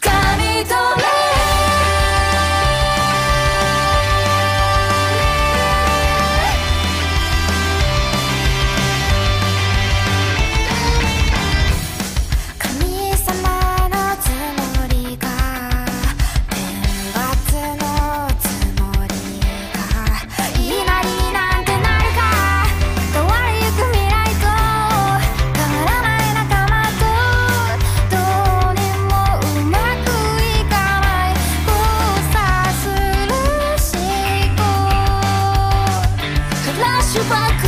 掴み取れ you walk